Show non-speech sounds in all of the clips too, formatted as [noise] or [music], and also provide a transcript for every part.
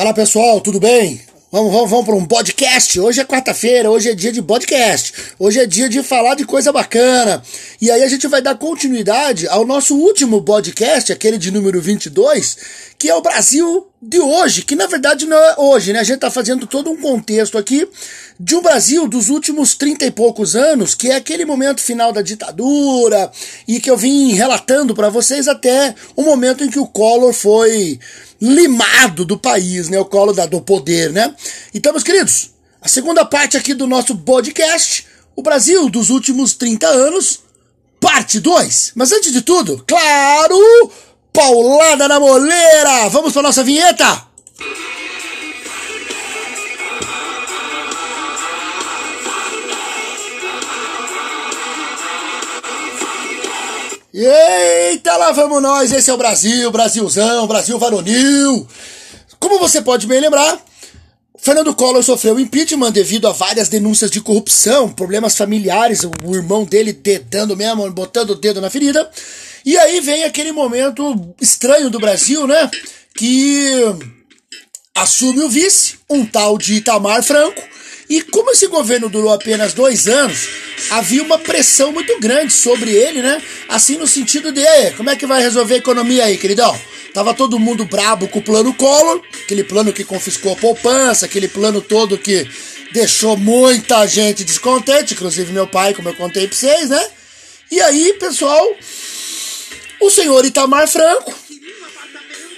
Fala pessoal, tudo bem? Vamos, vamos, vamos para um podcast. Hoje é quarta-feira, hoje é dia de podcast. Hoje é dia de falar de coisa bacana. E aí a gente vai dar continuidade ao nosso último podcast, aquele de número 22, que é o Brasil de hoje, que na verdade não é hoje, né? A gente está fazendo todo um contexto aqui de um Brasil dos últimos 30 e poucos anos, que é aquele momento final da ditadura e que eu vim relatando para vocês até o momento em que o Collor foi limado do país, né? O colo da, do poder, né? Então, meus queridos, a segunda parte aqui do nosso podcast, o Brasil dos últimos 30 anos, parte 2. Mas antes de tudo, claro, paulada na moleira! Vamos para nossa vinheta? Eita, lá vamos nós! Esse é o Brasil, Brasilzão, Brasil varonil! Como você pode bem lembrar, Fernando Collor sofreu impeachment devido a várias denúncias de corrupção, problemas familiares, o irmão dele dedando mesmo, botando o dedo na ferida. E aí vem aquele momento estranho do Brasil, né? Que assume o vice, um tal de Itamar Franco, e como esse governo durou apenas dois anos, havia uma pressão muito grande sobre ele, né? Assim no sentido de, como é que vai resolver a economia aí, queridão? Tava todo mundo brabo com o plano Collor, aquele plano que confiscou a poupança, aquele plano todo que deixou muita gente descontente, inclusive meu pai, como eu contei pra vocês, né? E aí, pessoal, o senhor Itamar Franco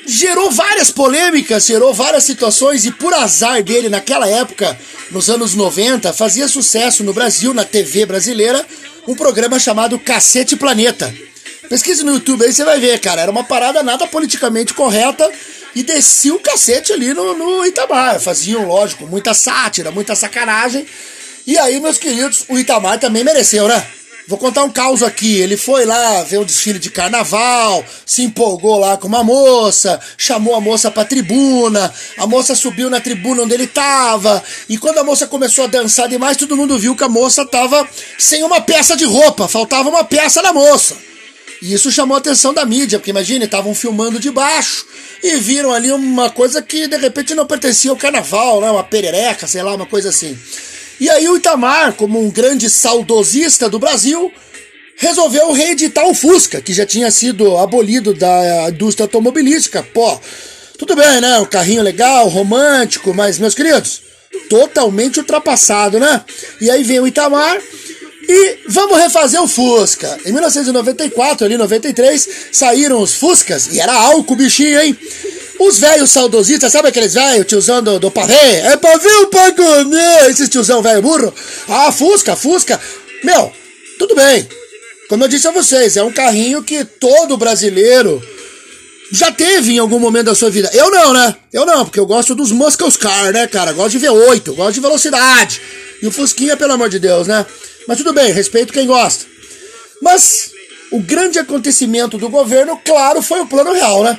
gerou várias polêmicas, gerou várias situações e por azar dele naquela época, nos anos 90, fazia sucesso no Brasil, na TV brasileira, um programa chamado Cacete Planeta. Pesquise no YouTube aí, você vai ver, cara. Era uma parada nada politicamente correta e descia o cacete ali no, no Itamar. Faziam, lógico, muita sátira, muita sacanagem. E aí, meus queridos, o Itamar também mereceu, né? Vou contar um caos aqui. Ele foi lá ver o desfile de carnaval, se empolgou lá com uma moça, chamou a moça pra tribuna, a moça subiu na tribuna onde ele tava, e quando a moça começou a dançar demais, todo mundo viu que a moça tava sem uma peça de roupa, faltava uma peça na moça. E isso chamou a atenção da mídia, porque imagine, estavam filmando de baixo e viram ali uma coisa que de repente não pertencia ao carnaval, né? Uma perereca, sei lá, uma coisa assim. E aí o Itamar, como um grande saudosista do Brasil, resolveu reeditar o Fusca, que já tinha sido abolido da indústria automobilística. Pô, tudo bem, né? Um carrinho legal, romântico, mas, meus queridos, totalmente ultrapassado, né? E aí vem o Itamar e vamos refazer o Fusca. Em 1994, ali 93, saíram os Fuscas e era álcool bichinho, hein? Os velhos saudosistas, sabe aqueles velhos, tiozão do, do pavê? É pavê pra comer! Esses tiozão velho burro. Ah, Fusca, Fusca. Meu, tudo bem. Como eu disse a vocês, é um carrinho que todo brasileiro já teve em algum momento da sua vida. Eu não, né? Eu não, porque eu gosto dos Muscle Car, né, cara? Gosto de V8, gosto de velocidade. E o Fusquinha, pelo amor de Deus, né? Mas tudo bem, respeito quem gosta. Mas o grande acontecimento do governo, claro, foi o plano real, né?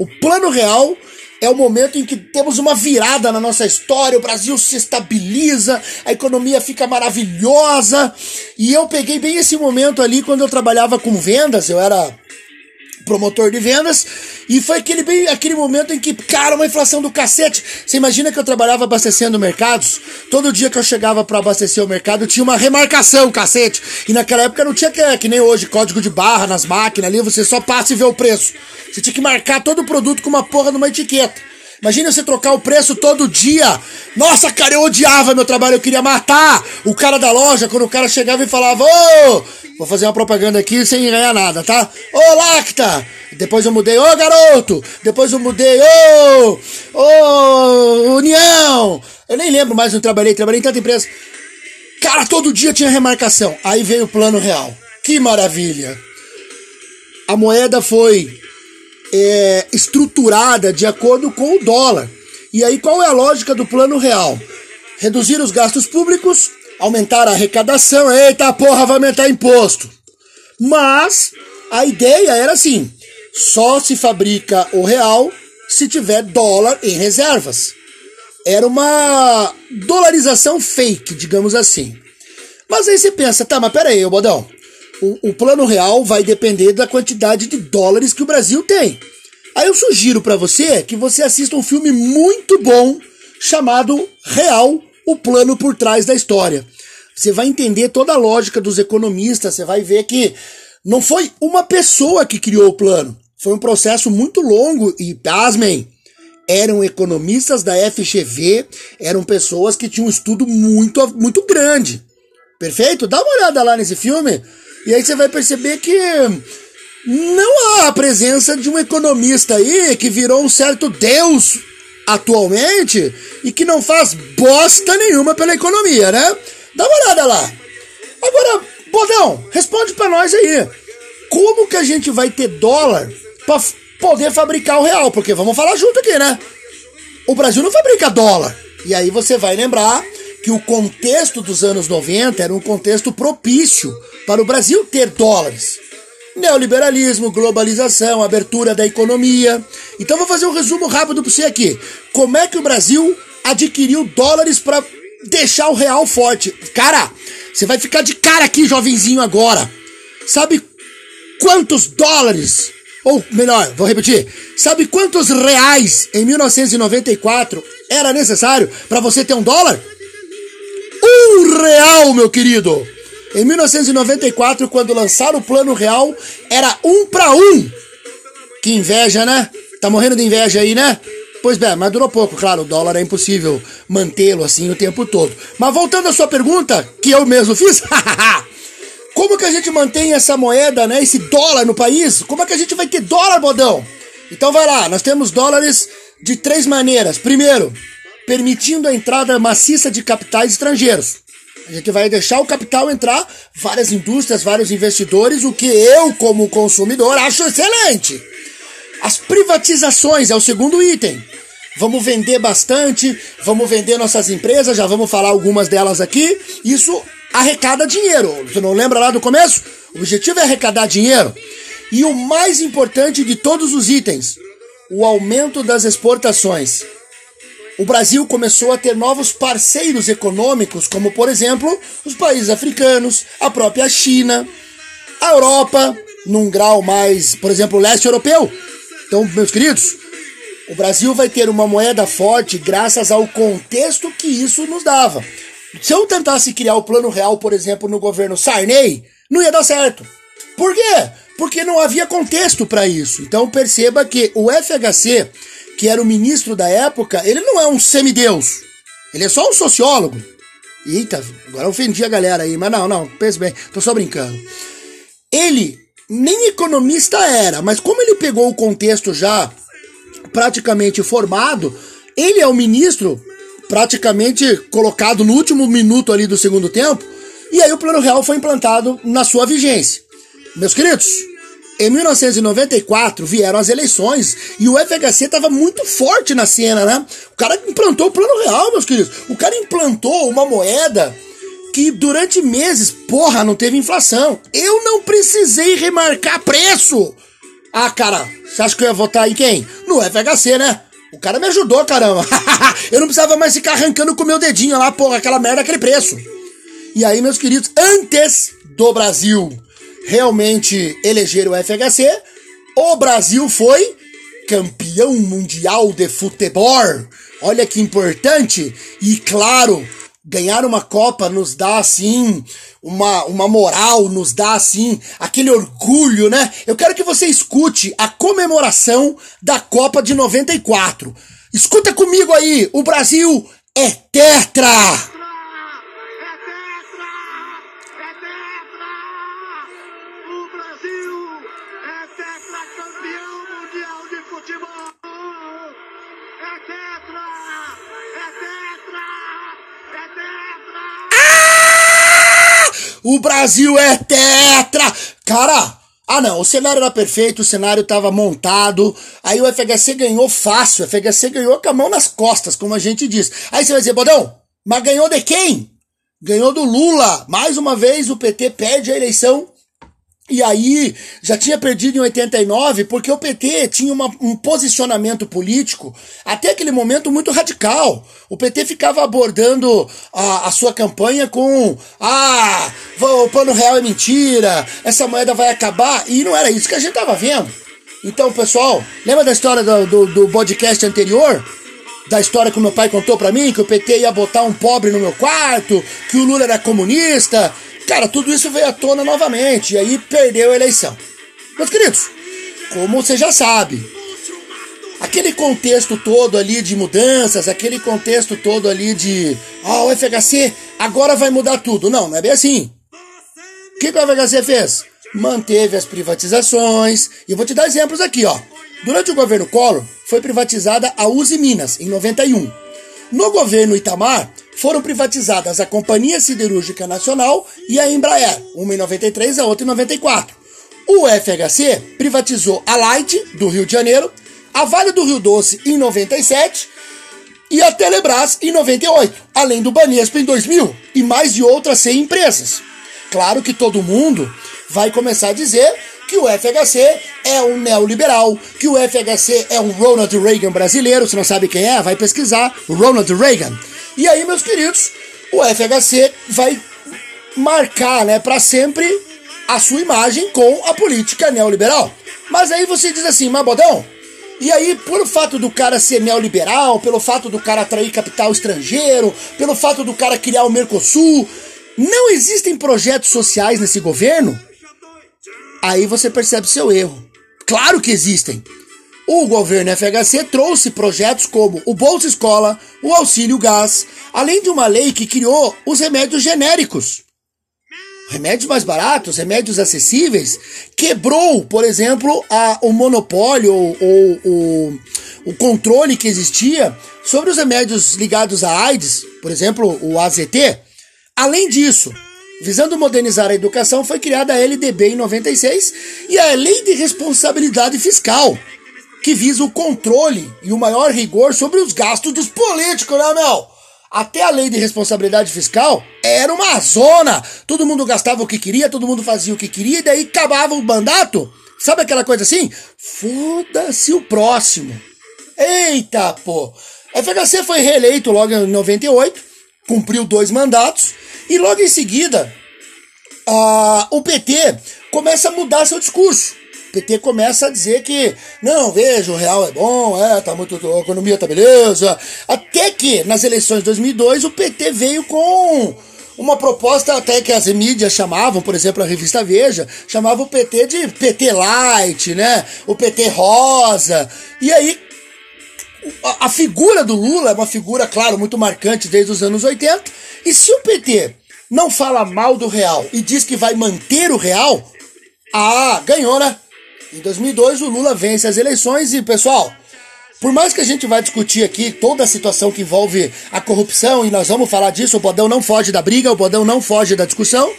O plano real é o momento em que temos uma virada na nossa história, o Brasil se estabiliza, a economia fica maravilhosa. E eu peguei bem esse momento ali quando eu trabalhava com vendas, eu era promotor de vendas, e foi aquele, bem, aquele momento em que, cara, uma inflação do cacete. Você imagina que eu trabalhava abastecendo mercados? Todo dia que eu chegava para abastecer o mercado tinha uma remarcação, cacete. E naquela época não tinha que, que nem hoje, código de barra nas máquinas ali, você só passa e vê o preço. Você tinha que marcar todo o produto com uma porra numa etiqueta. Imagina você trocar o preço todo dia. Nossa, cara, eu odiava meu trabalho, eu queria matar o cara da loja quando o cara chegava e falava: Ô, Vou fazer uma propaganda aqui sem ganhar nada, tá? Ô Lacta! Depois eu mudei, ô garoto! Depois eu mudei, ô! Ô União! Eu nem lembro mais onde trabalhei, trabalhei em tanta empresa. Cara, todo dia tinha remarcação. Aí veio o plano real. Que maravilha! A moeda foi é, estruturada de acordo com o dólar. E aí qual é a lógica do plano real? Reduzir os gastos públicos aumentar a arrecadação, eita porra, vai aumentar imposto. Mas a ideia era assim: só se fabrica o real se tiver dólar em reservas. Era uma dolarização fake, digamos assim. Mas aí você pensa, tá, mas peraí, ô Bodão, o, o plano real vai depender da quantidade de dólares que o Brasil tem. Aí eu sugiro para você que você assista um filme muito bom chamado Real, o plano por trás da história. Você vai entender toda a lógica dos economistas, você vai ver que não foi uma pessoa que criou o plano. Foi um processo muito longo e, pasmem, eram economistas da FGV, eram pessoas que tinham um estudo muito, muito grande. Perfeito? Dá uma olhada lá nesse filme e aí você vai perceber que não há a presença de um economista aí que virou um certo deus atualmente e que não faz bosta nenhuma pela economia, né? Dá uma olhada lá. Agora, Bodão, responde para nós aí. Como que a gente vai ter dólar para poder fabricar o real? Porque vamos falar junto aqui, né? O Brasil não fabrica dólar. E aí você vai lembrar que o contexto dos anos 90 era um contexto propício para o Brasil ter dólares. Neoliberalismo, globalização, abertura da economia. Então vou fazer um resumo rápido para você aqui. Como é que o Brasil adquiriu dólares para deixar o real forte? Cara, você vai ficar de cara aqui, jovenzinho, agora. Sabe quantos dólares, ou melhor, vou repetir, sabe quantos reais em 1994 era necessário para você ter um dólar? Um real, meu querido! Em 1994, quando lançaram o Plano Real, era um para um. Que inveja, né? Tá morrendo de inveja aí, né? Pois bem, mas durou pouco, claro, o dólar é impossível mantê-lo assim o tempo todo. Mas voltando à sua pergunta, que eu mesmo fiz, [laughs] como que a gente mantém essa moeda, né, esse dólar no país? Como é que a gente vai ter dólar, bodão? Então vai lá, nós temos dólares de três maneiras. Primeiro, permitindo a entrada maciça de capitais estrangeiros. A gente vai deixar o capital entrar, várias indústrias, vários investidores, o que eu, como consumidor, acho excelente. As privatizações é o segundo item. Vamos vender bastante, vamos vender nossas empresas, já vamos falar algumas delas aqui. Isso arrecada dinheiro. Você não lembra lá do começo? O objetivo é arrecadar dinheiro. E o mais importante de todos os itens, o aumento das exportações o Brasil começou a ter novos parceiros econômicos, como por exemplo os países africanos, a própria China, a Europa, num grau mais, por exemplo, o leste europeu. Então, meus queridos, o Brasil vai ter uma moeda forte graças ao contexto que isso nos dava. Se eu tentasse criar o plano real, por exemplo, no governo Sarney, não ia dar certo. Por quê? Porque não havia contexto para isso. Então perceba que o FHC que era o ministro da época, ele não é um semideus. Ele é só um sociólogo. Eita, agora ofendi a galera aí, mas não, não, pense bem, tô só brincando. Ele nem economista era, mas como ele pegou o contexto já praticamente formado, ele é o ministro praticamente colocado no último minuto ali do segundo tempo, e aí o Plano Real foi implantado na sua vigência. Meus queridos, em 1994 vieram as eleições e o FHC estava muito forte na cena, né? O cara implantou o plano real, meus queridos. O cara implantou uma moeda que durante meses, porra, não teve inflação. Eu não precisei remarcar preço. Ah, cara, você acha que eu ia votar em quem? No FHC, né? O cara me ajudou, caramba. [laughs] eu não precisava mais ficar arrancando com meu dedinho lá, porra, aquela merda, aquele preço. E aí, meus queridos, antes do Brasil realmente eleger o FHC, o Brasil foi campeão mundial de futebol. Olha que importante. E claro, ganhar uma Copa nos dá assim uma, uma moral, nos dá assim aquele orgulho, né? Eu quero que você escute a comemoração da Copa de 94. Escuta comigo aí, o Brasil é tetra! O Brasil é tetra! Cara, ah não, o cenário era perfeito, o cenário estava montado, aí o FHC ganhou fácil, o FHC ganhou com a mão nas costas, como a gente diz. Aí você vai dizer, Bodão, mas ganhou de quem? Ganhou do Lula. Mais uma vez o PT perde a eleição e aí, já tinha perdido em 89 porque o PT tinha uma, um posicionamento político, até aquele momento, muito radical. O PT ficava abordando a, a sua campanha com: ah, o plano real é mentira, essa moeda vai acabar. E não era isso que a gente estava vendo. Então, pessoal, lembra da história do, do, do podcast anterior? Da história que meu pai contou pra mim, que o PT ia botar um pobre no meu quarto, que o Lula era comunista. Cara, tudo isso veio à tona novamente, e aí perdeu a eleição. Meus queridos, como você já sabe, aquele contexto todo ali de mudanças, aquele contexto todo ali de, ah, o FHC agora vai mudar tudo. Não, não é bem assim. O que, que o FHC fez? Manteve as privatizações, e eu vou te dar exemplos aqui, ó. Durante o governo Collor, foi privatizada a Uzi Minas, em 91. No governo Itamar, foram privatizadas a Companhia Siderúrgica Nacional e a Embraer, uma em 93 a outra em 94. O FHC privatizou a Light, do Rio de Janeiro, a Vale do Rio Doce em 97 e a Telebrás em 98, além do Banespa em 2000 e mais de outras 100 empresas. Claro que todo mundo vai começar a dizer que o FHC é um neoliberal, que o FHC é um Ronald Reagan brasileiro, se não sabe quem é, vai pesquisar, Ronald Reagan. E aí, meus queridos, o FHC vai marcar, né, para sempre a sua imagem com a política neoliberal. Mas aí você diz assim, mas Bodão, e aí, pelo fato do cara ser neoliberal, pelo fato do cara atrair capital estrangeiro, pelo fato do cara criar o Mercosul, não existem projetos sociais nesse governo? Aí você percebe seu erro. Claro que existem. O governo FHC trouxe projetos como o Bolsa Escola, o Auxílio Gás, além de uma lei que criou os remédios genéricos remédios mais baratos, remédios acessíveis, quebrou, por exemplo, a, o monopólio ou, o, o controle que existia sobre os remédios ligados à AIDS, por exemplo, o AZT. Além disso, visando modernizar a educação, foi criada a LDB em 96 e a Lei de Responsabilidade Fiscal, que visa o controle e o maior rigor sobre os gastos dos políticos, né, meu? Até a lei de responsabilidade fiscal era uma zona. Todo mundo gastava o que queria, todo mundo fazia o que queria, e daí acabava o mandato. Sabe aquela coisa assim? Foda-se o próximo. Eita, pô. FHC foi reeleito logo em 98, cumpriu dois mandatos, e logo em seguida, a, o PT começa a mudar seu discurso. PT começa a dizer que, não, veja, o real é bom, é, tá muito, a economia tá beleza. Até que, nas eleições de 2002, o PT veio com uma proposta até que as mídias chamavam, por exemplo, a revista Veja, chamava o PT de PT Light, né? O PT Rosa. E aí, a figura do Lula é uma figura, claro, muito marcante desde os anos 80. E se o PT não fala mal do real e diz que vai manter o real, ah, ganhou, né? Em 2002, o Lula vence as eleições e, pessoal, por mais que a gente vai discutir aqui toda a situação que envolve a corrupção, e nós vamos falar disso, o Bodão não foge da briga, o Bodão não foge da discussão,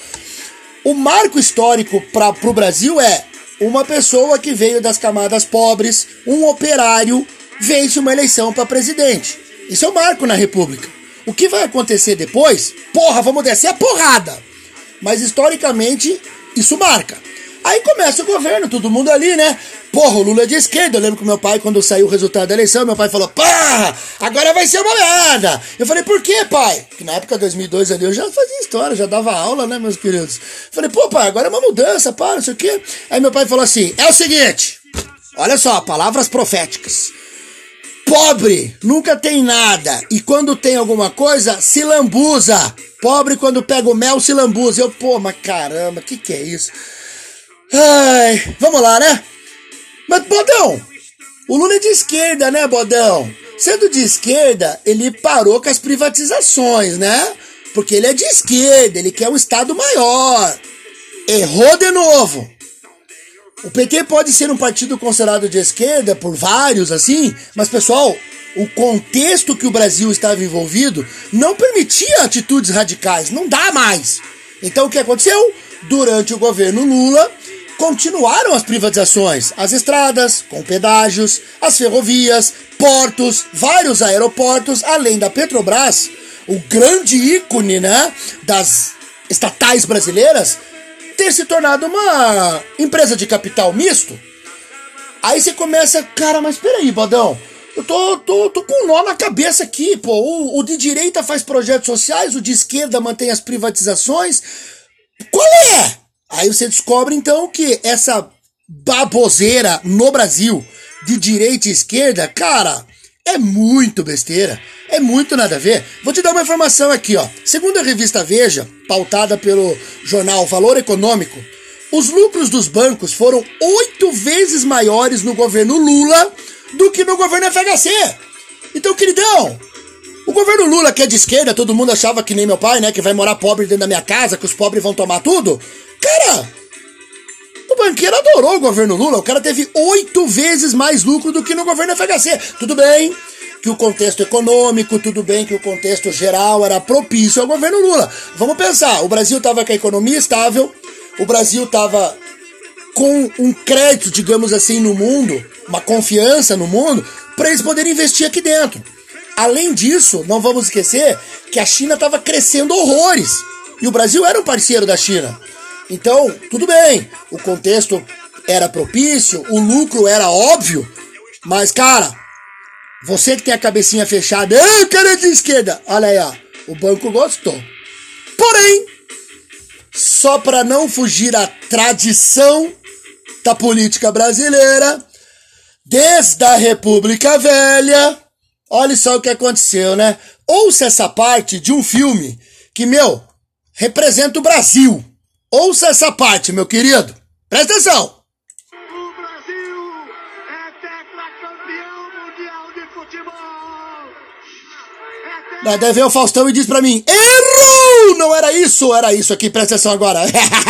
o marco histórico para o Brasil é uma pessoa que veio das camadas pobres, um operário, vence uma eleição para presidente. Isso é o marco na República. O que vai acontecer depois? Porra, vamos descer a porrada! Mas historicamente, isso marca. Aí começa o governo, todo mundo ali, né? Porra, o Lula é de esquerda. Eu lembro que meu pai, quando saiu o resultado da eleição, meu pai falou: Porra, agora vai ser uma merda. Eu falei: Por quê, pai? Que na época de 2002 ali eu já fazia história, já dava aula, né, meus queridos? Eu falei: Pô, pai, agora é uma mudança, pá, não sei o quê. Aí meu pai falou assim: É o seguinte, olha só, palavras proféticas. Pobre nunca tem nada e quando tem alguma coisa se lambuza. Pobre quando pega o mel se lambuza. Eu, pô, mas caramba, que que é isso? Ai, vamos lá, né? Mas, Bodão, o Lula é de esquerda, né, Bodão? Sendo de esquerda, ele parou com as privatizações, né? Porque ele é de esquerda, ele quer um Estado maior. Errou de novo. O PT pode ser um partido considerado de esquerda por vários, assim, mas, pessoal, o contexto que o Brasil estava envolvido não permitia atitudes radicais, não dá mais. Então, o que aconteceu? Durante o governo Lula, continuaram as privatizações, as estradas, com pedágios, as ferrovias, portos, vários aeroportos, além da Petrobras, o grande ícone, né, das estatais brasileiras, ter se tornado uma empresa de capital misto. Aí você começa, cara, mas peraí, Badão, eu tô, tô, tô com um nó na cabeça aqui, pô. O, o de direita faz projetos sociais, o de esquerda mantém as privatizações. Qual é? Aí você descobre então que essa baboseira no Brasil, de direita e esquerda, cara, é muito besteira. É muito nada a ver. Vou te dar uma informação aqui, ó. Segundo a revista Veja, pautada pelo jornal Valor Econômico, os lucros dos bancos foram oito vezes maiores no governo Lula do que no governo FHC. Então, queridão, o governo Lula, que é de esquerda, todo mundo achava que nem meu pai, né? Que vai morar pobre dentro da minha casa, que os pobres vão tomar tudo. Cara, o banqueiro adorou o governo Lula. O cara teve oito vezes mais lucro do que no governo FHC. Tudo bem que o contexto econômico, tudo bem que o contexto geral era propício ao governo Lula. Vamos pensar, o Brasil estava com a economia estável, o Brasil estava com um crédito, digamos assim, no mundo, uma confiança no mundo, para eles poderem investir aqui dentro. Além disso, não vamos esquecer que a China estava crescendo horrores. E o Brasil era um parceiro da China. Então, tudo bem, o contexto era propício, o lucro era óbvio, mas, cara, você que tem a cabecinha fechada, ah, cara de esquerda, olha aí, ó, o banco gostou. Porém, só para não fugir à tradição da política brasileira, desde a República Velha, olha só o que aconteceu, né? Ouça essa parte de um filme que, meu, representa o Brasil. Ouça essa parte, meu querido. Presta atenção. O Brasil é tetracampeão mundial de futebol. É Daí vem o Faustão e diz pra mim: Errou! Não era isso, era isso aqui. Presta atenção agora.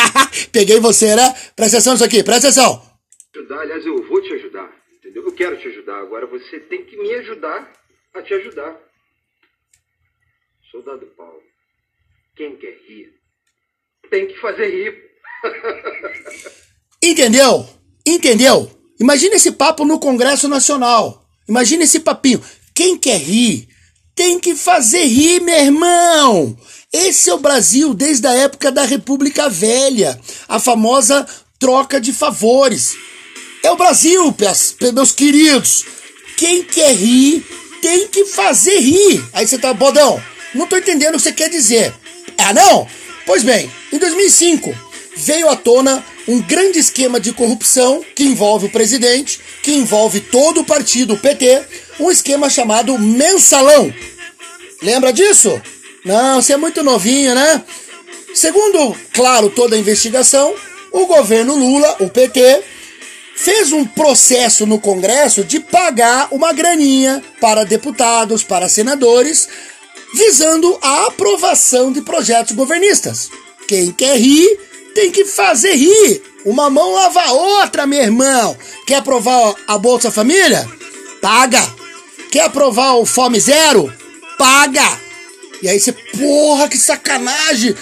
[laughs] Peguei você, né? Presta atenção nisso aqui, presta atenção. Ajudar, aliás, eu vou te ajudar. Entendeu? Eu quero te ajudar. Agora você tem que me ajudar a te ajudar. Soldado Paulo, quem quer rir tem que fazer rir. Entendeu? Entendeu? Imagina esse papo no Congresso Nacional. Imagina esse papinho. Quem quer rir tem que fazer rir, meu irmão. Esse é o Brasil desde a época da República Velha, a famosa troca de favores. É o Brasil, meus queridos. Quem quer rir tem que fazer rir. Aí você tá, bodão, não tô entendendo o que você quer dizer. Ah, não? Pois bem, em 2005 veio à tona um grande esquema de corrupção que envolve o presidente, que envolve todo o partido, o PT, um esquema chamado mensalão. Lembra disso? Não, você é muito novinho, né? Segundo, claro, toda a investigação, o governo Lula, o PT, fez um processo no Congresso de pagar uma graninha para deputados, para senadores, visando a aprovação de projetos governistas. Quem quer rir tem que fazer rir. Uma mão lava a outra, meu irmão. Quer aprovar a Bolsa Família? Paga. Quer aprovar o Fome Zero? Paga. E aí você, porra, que sacanagem.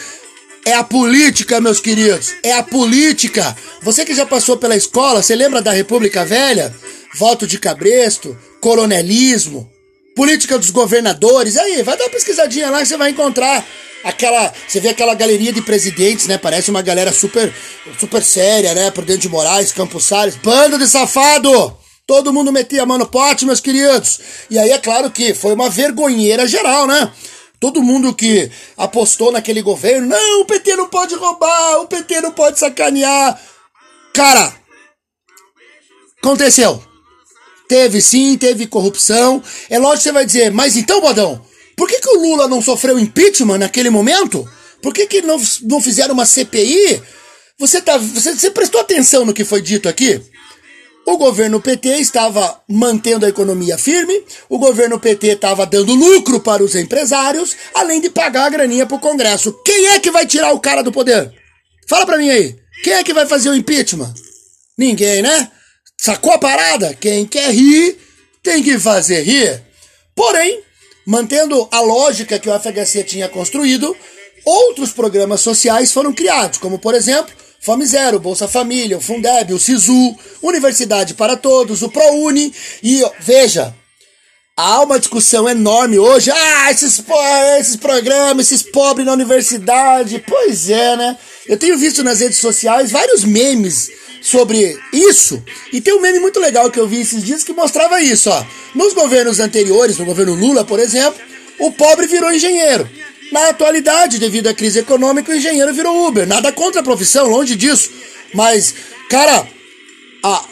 É a política, meus queridos. É a política. Você que já passou pela escola, você lembra da República Velha? Voto de cabresto, coronelismo, política dos governadores. Aí, vai dar uma pesquisadinha lá que você vai encontrar aquela. Você vê aquela galeria de presidentes, né? Parece uma galera super, super séria, né? Por dentro de Moraes, Campos Salles. Bando de safado! Todo mundo metia a mão no pote, meus queridos. E aí é claro que foi uma vergonheira geral, né? Todo mundo que apostou naquele governo, não, o PT não pode roubar, o PT não pode sacanear. Cara, aconteceu. Teve sim, teve corrupção. É lógico que você vai dizer, mas então, Bodão, por que, que o Lula não sofreu impeachment naquele momento? Por que, que não, não fizeram uma CPI? Você, tá, você, você prestou atenção no que foi dito aqui? O governo PT estava mantendo a economia firme, o governo PT estava dando lucro para os empresários, além de pagar a graninha para o Congresso. Quem é que vai tirar o cara do poder? Fala para mim aí. Quem é que vai fazer o impeachment? Ninguém, né? Sacou a parada? Quem quer rir tem que fazer rir. Porém, mantendo a lógica que o FHC tinha construído, outros programas sociais foram criados, como por exemplo, Fome Zero, Bolsa Família, o Fundeb, o SISU, Universidade para Todos, o ProUni e veja, há uma discussão enorme hoje. Ah, esses, esses programas, esses pobres na universidade. Pois é, né? Eu tenho visto nas redes sociais vários memes sobre isso. E tem um meme muito legal que eu vi esses dias que mostrava isso, ó. Nos governos anteriores, no governo Lula, por exemplo, o pobre virou engenheiro. Na atualidade, devido à crise econômica, o engenheiro virou Uber. Nada contra a profissão, longe disso. Mas, cara, há,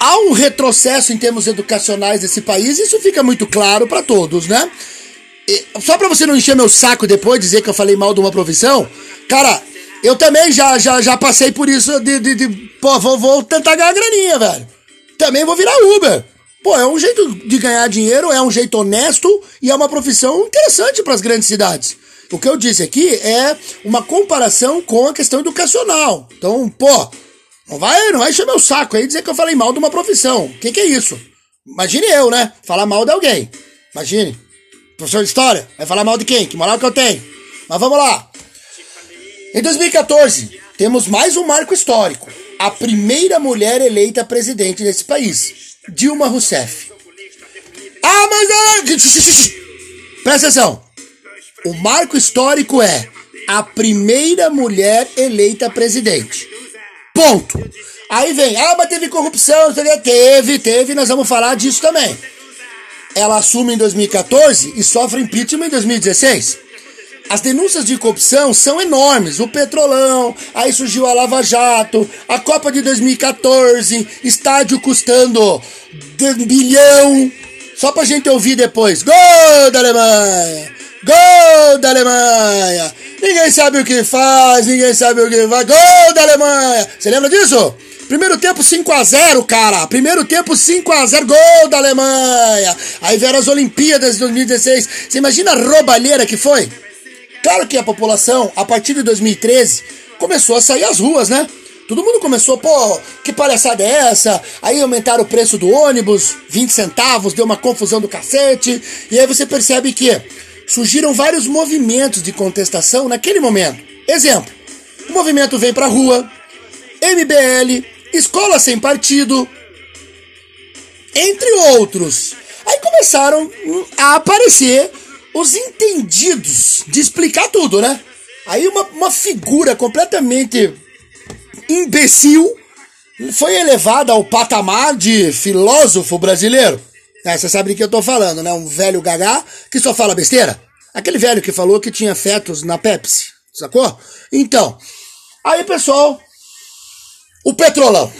há um retrocesso em termos educacionais desse país, isso fica muito claro para todos, né? E, só para você não encher meu saco depois, dizer que eu falei mal de uma profissão, cara, eu também já, já, já passei por isso de, de, de pô, vou, vou tentar ganhar graninha, velho. Também vou virar Uber. Pô, é um jeito de ganhar dinheiro, é um jeito honesto e é uma profissão interessante para as grandes cidades. O que eu disse aqui é uma comparação com a questão educacional. Então, pô, não vai, não vai encher meu saco aí dizer que eu falei mal de uma profissão. O que, que é isso? Imagine eu, né? Falar mal de alguém. Imagine. Professor de história, vai falar mal de quem? Que moral que eu tenho? Mas vamos lá. Em 2014, temos mais um marco histórico. A primeira mulher eleita presidente desse país, Dilma Rousseff. Ah, mas. Presta atenção. O marco histórico é a primeira mulher eleita presidente. Ponto. Aí vem, ah, mas teve corrupção, teve, teve, nós vamos falar disso também. Ela assume em 2014 e sofre impeachment em 2016. As denúncias de corrupção são enormes. O Petrolão, aí surgiu a Lava Jato, a Copa de 2014, estádio custando bilhão. Só pra gente ouvir depois. Gol da Alemanha! Gol da Alemanha! Ninguém sabe o que faz, ninguém sabe o que faz. Gol da Alemanha! Você lembra disso? Primeiro tempo 5 a 0 cara. Primeiro tempo 5 a 0 gol da Alemanha. Aí vieram as Olimpíadas de 2016. Você imagina a roubalheira que foi? Claro que a população, a partir de 2013, começou a sair às ruas, né? Todo mundo começou, pô, que palhaçada é essa? Aí aumentaram o preço do ônibus, 20 centavos, deu uma confusão do cacete. E aí você percebe que surgiram vários movimentos de contestação naquele momento. Exemplo, o movimento vem pra rua, MBL, Escola Sem Partido, entre outros. Aí começaram a aparecer os entendidos de explicar tudo, né? Aí uma, uma figura completamente imbecil foi elevada ao patamar de filósofo brasileiro. É, você sabe de que eu tô falando, né? Um velho gagá que só fala besteira. Aquele velho que falou que tinha fetos na Pepsi, sacou? Então, aí pessoal, o Petrolão.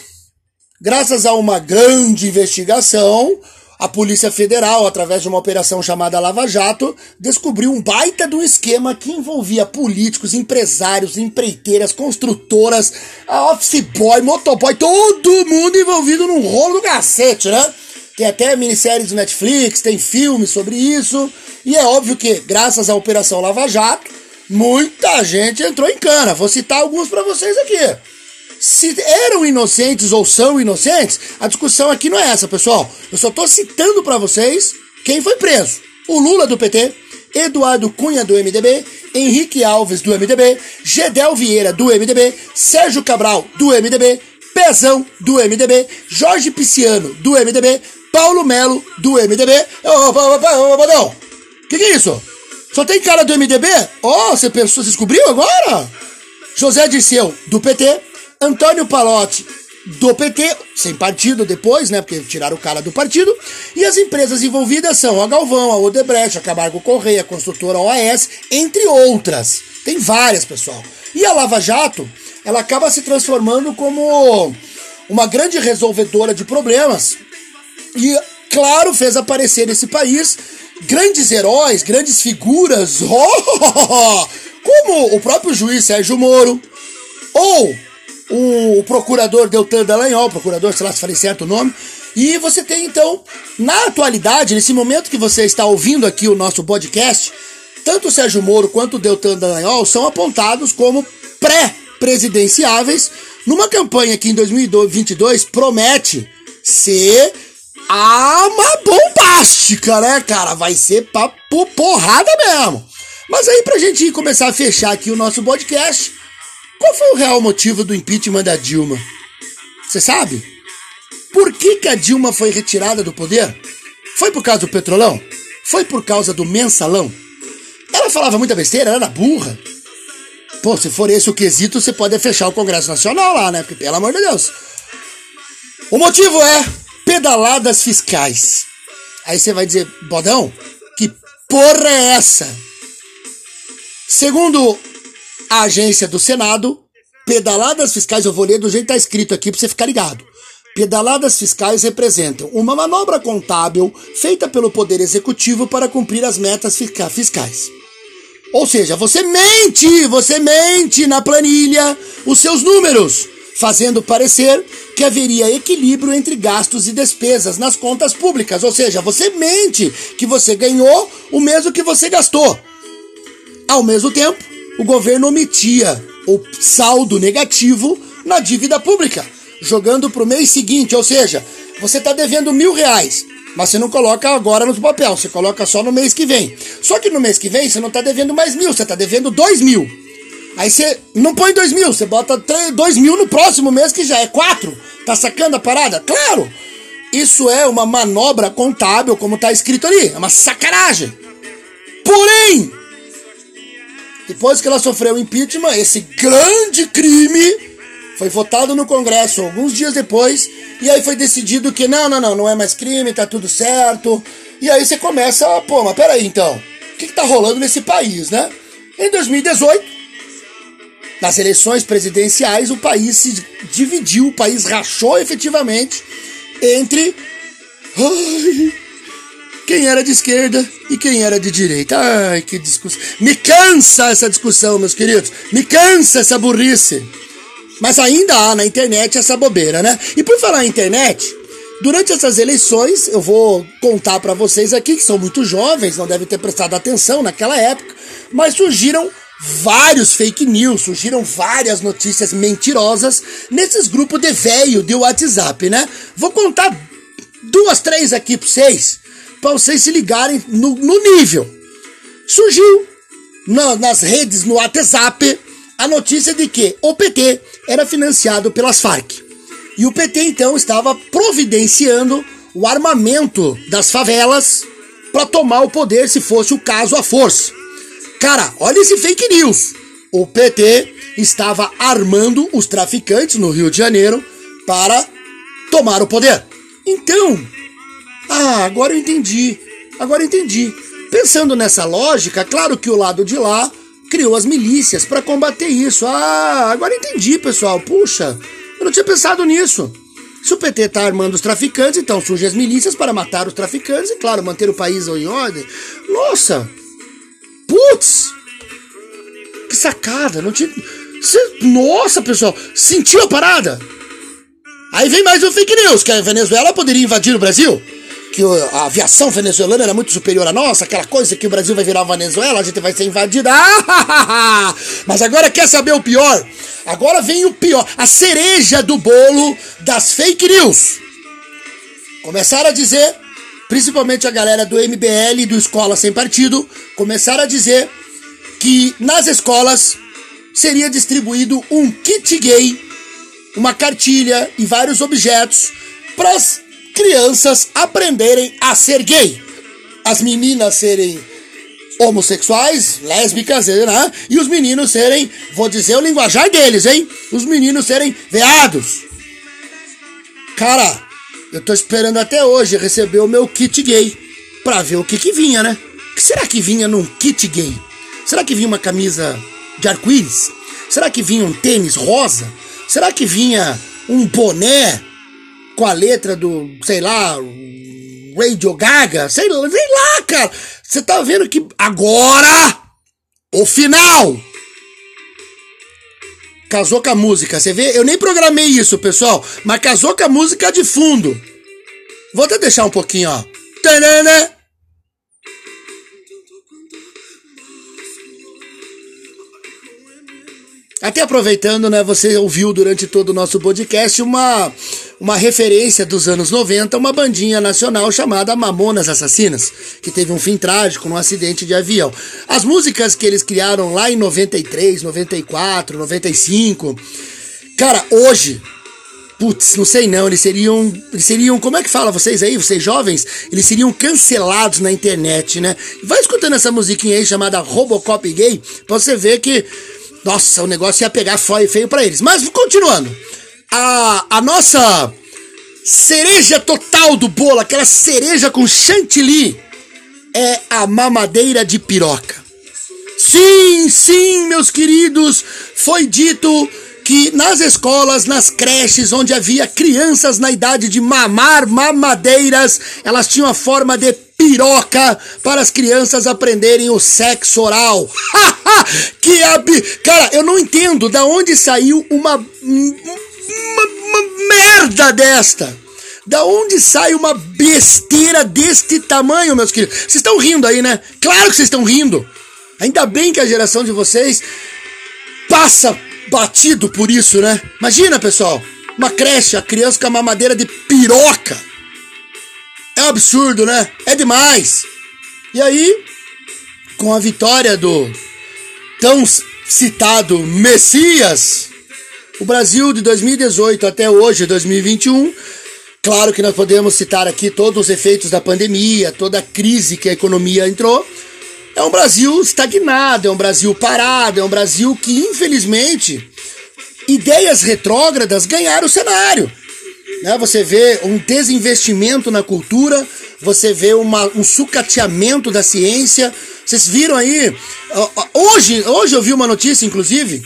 Graças a uma grande investigação, a Polícia Federal, através de uma operação chamada Lava Jato, descobriu um baita um esquema que envolvia políticos, empresários, empreiteiras, construtoras, office boy, motoboy, todo mundo envolvido num rolo do cacete, né? Tem até minisséries do Netflix, tem filmes sobre isso. E é óbvio que, graças à Operação Lava Jato, muita gente entrou em cana. Vou citar alguns para vocês aqui se eram inocentes ou são inocentes, a discussão aqui não é essa, pessoal. Eu só tô citando para vocês quem foi preso. O Lula do PT, Eduardo Cunha do MDB, Henrique Alves do MDB, Gedel Vieira do MDB, Sérgio Cabral do MDB, Pezão do MDB, Jorge Pisciano do MDB, Paulo Melo do MDB. Ô, Badão, que que é isso? Só tem cara do MDB? Ó, oh, você pensou, você descobriu agora? José Dirceu do PT, Antônio Palotti do PT, sem partido depois, né? Porque tiraram o cara do partido. E as empresas envolvidas são a Galvão, a Odebrecht, a Camargo Correia, a construtora OAS, entre outras. Tem várias, pessoal. E a Lava Jato, ela acaba se transformando como uma grande resolvedora de problemas. E, claro, fez aparecer nesse país grandes heróis, grandes figuras, oh, [laughs] como o próprio juiz Sérgio Moro, ou o, procurador Deltan Dallagnol, procurador, sei lá se falei certo o nome, e você tem então, na atualidade, nesse momento que você está ouvindo aqui o nosso podcast, tanto o Sérgio Moro quanto o Deltan Dallagnol são apontados como pré-presidenciáveis numa campanha que em 2022 promete ser uma bombástica, né, cara? Vai ser papo porrada mesmo. Mas aí pra gente começar a fechar aqui o nosso podcast, qual foi o real motivo do impeachment da Dilma? Você sabe? Por que, que a Dilma foi retirada do poder? Foi por causa do petrolão? Foi por causa do mensalão? Ela falava muita besteira, ela era burra. Pô, se for esse o quesito, você pode fechar o Congresso Nacional lá, né? Porque, pelo amor de Deus. O motivo é pedaladas fiscais. Aí você vai dizer, bodão, que porra é essa? Segundo a agência do Senado, pedaladas fiscais, eu vou ler do jeito que tá escrito aqui pra você ficar ligado. Pedaladas fiscais representam uma manobra contábil feita pelo Poder Executivo para cumprir as metas fiscais. Ou seja, você mente, você mente na planilha os seus números, fazendo parecer que haveria equilíbrio entre gastos e despesas nas contas públicas. Ou seja, você mente que você ganhou o mesmo que você gastou. Ao mesmo tempo, o governo omitia o saldo negativo na dívida pública, jogando para o mês seguinte. Ou seja, você está devendo mil reais, mas você não coloca agora no papel, você coloca só no mês que vem. Só que no mês que vem você não está devendo mais mil, você está devendo dois mil. Aí você não põe dois mil, você bota dois mil no próximo mês que já é quatro. Tá sacando a parada? Claro! Isso é uma manobra contábil, como está escrito ali. É uma sacanagem. Porém, depois que ela sofreu impeachment, esse grande crime foi votado no Congresso alguns dias depois, e aí foi decidido que não, não, não, não é mais crime, tá tudo certo. E aí você começa, pô, mas peraí então, o que, que tá rolando nesse país, né? Em 2018, nas eleições presidenciais, o país se dividiu, o país rachou efetivamente entre. Ai, quem era de esquerda e quem era de direita. Ai, que discussão. Me cansa essa discussão, meus queridos. Me cansa essa burrice. Mas ainda há na internet essa bobeira, né? E por falar em internet, durante essas eleições, eu vou contar para vocês aqui que são muito jovens, não devem ter prestado atenção naquela época, mas surgiram vários fake news, surgiram várias notícias mentirosas nesses grupos de velho de WhatsApp, né? Vou contar duas, três aqui para vocês para vocês se ligarem no, no nível. Surgiu na, nas redes, no WhatsApp, a notícia de que o PT era financiado pelas Farc. E o PT então estava providenciando o armamento das favelas para tomar o poder se fosse o caso à força. Cara, olha esse fake news. O PT estava armando os traficantes no Rio de Janeiro para tomar o poder. Então, ah, agora eu entendi. Agora eu entendi. Pensando nessa lógica, claro que o lado de lá criou as milícias para combater isso. Ah, agora eu entendi, pessoal. Puxa, eu não tinha pensado nisso. Se o PT tá armando os traficantes, então surgem as milícias para matar os traficantes e, claro, manter o país em ordem. Nossa! Putz! Que sacada! Não tinha. Nossa, pessoal! Sentiu a parada? Aí vem mais um fake news, que a Venezuela poderia invadir o Brasil que a aviação venezuelana era muito superior à nossa, aquela coisa que o Brasil vai virar Venezuela, a gente vai ser invadida. [laughs] Ah, mas agora quer saber o pior? Agora vem o pior, a cereja do bolo das fake news. Começaram a dizer, principalmente a galera do MBL e do Escola Sem Partido, começaram a dizer que nas escolas seria distribuído um kit gay, uma cartilha e vários objetos para crianças aprenderem a ser gay. As meninas serem homossexuais, lésbicas, né? E os meninos serem, vou dizer o linguajar deles, hein? Os meninos serem veados. Cara, eu tô esperando até hoje receber o meu kit gay pra ver o que que vinha, né? O que será que vinha num kit gay? Será que vinha uma camisa de arco-íris? Será que vinha um tênis rosa? Será que vinha um boné com a letra do, sei lá, Radio Gaga, sei, sei lá, cara. Você tá vendo que agora o final casou com a música. Você vê? Eu nem programei isso, pessoal, mas casou com a música de fundo. Vou até deixar um pouquinho, ó. Tanana. Até aproveitando, né, você ouviu durante todo o nosso podcast uma, uma referência dos anos 90, uma bandinha nacional chamada Mamonas Assassinas, que teve um fim trágico num acidente de avião. As músicas que eles criaram lá em 93, 94, 95, cara, hoje, putz, não sei não, eles seriam, eles seriam, como é que fala vocês aí, vocês jovens? Eles seriam cancelados na internet, né? Vai escutando essa musiquinha aí chamada Robocop Gay, pra você ver que nossa, o negócio ia pegar feio, feio para eles. Mas continuando. A, a nossa cereja total do bolo, aquela cereja com chantilly, é a mamadeira de piroca. Sim, sim, meus queridos, foi dito que nas escolas, nas creches, onde havia crianças na idade de mamar mamadeiras, elas tinham a forma de piroca para as crianças aprenderem o sexo oral. [laughs] que ab... Cara, eu não entendo da onde saiu uma, uma, uma merda desta. Da onde sai uma besteira deste tamanho, meus queridos? Vocês estão rindo aí, né? Claro que vocês estão rindo. Ainda bem que a geração de vocês passa batido por isso, né? Imagina, pessoal, uma creche, a criança com a mamadeira de piroca. É um absurdo, né? É demais. E aí, com a vitória do tão citado Messias, o Brasil de 2018 até hoje, 2021, Claro que nós podemos citar aqui todos os efeitos da pandemia, toda a crise que a economia entrou. É um Brasil estagnado, é um Brasil parado, é um Brasil que, infelizmente, ideias retrógradas ganharam o cenário. Né? Você vê um desinvestimento na cultura, você vê uma, um sucateamento da ciência. Vocês viram aí? Hoje, hoje eu vi uma notícia, inclusive,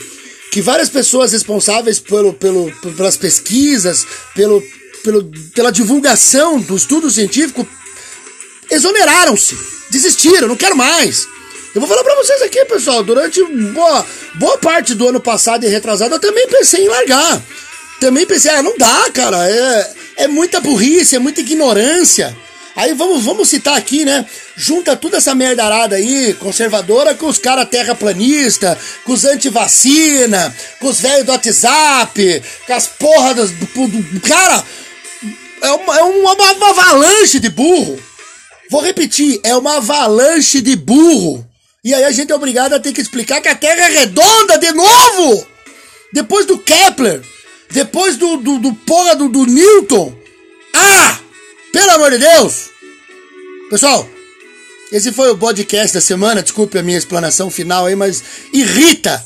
que várias pessoas responsáveis pelo, pelo, pelas pesquisas, pelo, pelo, pela divulgação do estudo científico, exoneraram-se, desistiram, não quero mais. Eu vou falar para vocês aqui, pessoal, durante boa, boa parte do ano passado e retrasado, eu também pensei em largar. Também pensei, ah, não dá, cara, é, é muita burrice, é muita ignorância. Aí vamos, vamos citar aqui, né? Junta toda essa merdarada aí, conservadora, com os caras terraplanista, com os anti-vacina, com os velhos do WhatsApp, com as porras dos. Cara, é uma, é uma, uma avalanche de burro. Vou repetir, é uma avalanche de burro. E aí a gente é obrigado a ter que explicar que a Terra é redonda de novo! Depois do Kepler, depois do, do, do porra do, do Newton. Ah! Pelo amor de Deus! Pessoal, esse foi o podcast da semana. Desculpe a minha explanação final aí, mas irrita!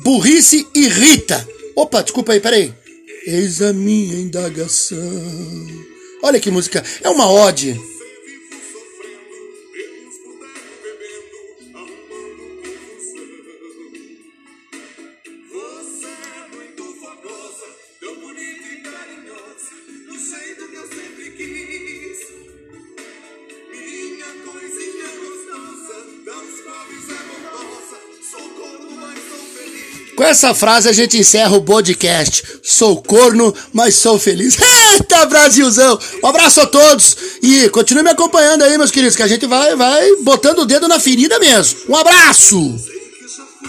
Burrice irrita! Opa, desculpa aí, peraí. Eis a minha indagação. Olha que música, é uma ode. Essa frase a gente encerra o podcast. Sou corno, mas sou feliz. [laughs] Eita, Brasilzão! Um abraço a todos e continue me acompanhando aí, meus queridos, que a gente vai, vai botando o dedo na ferida mesmo. Um abraço!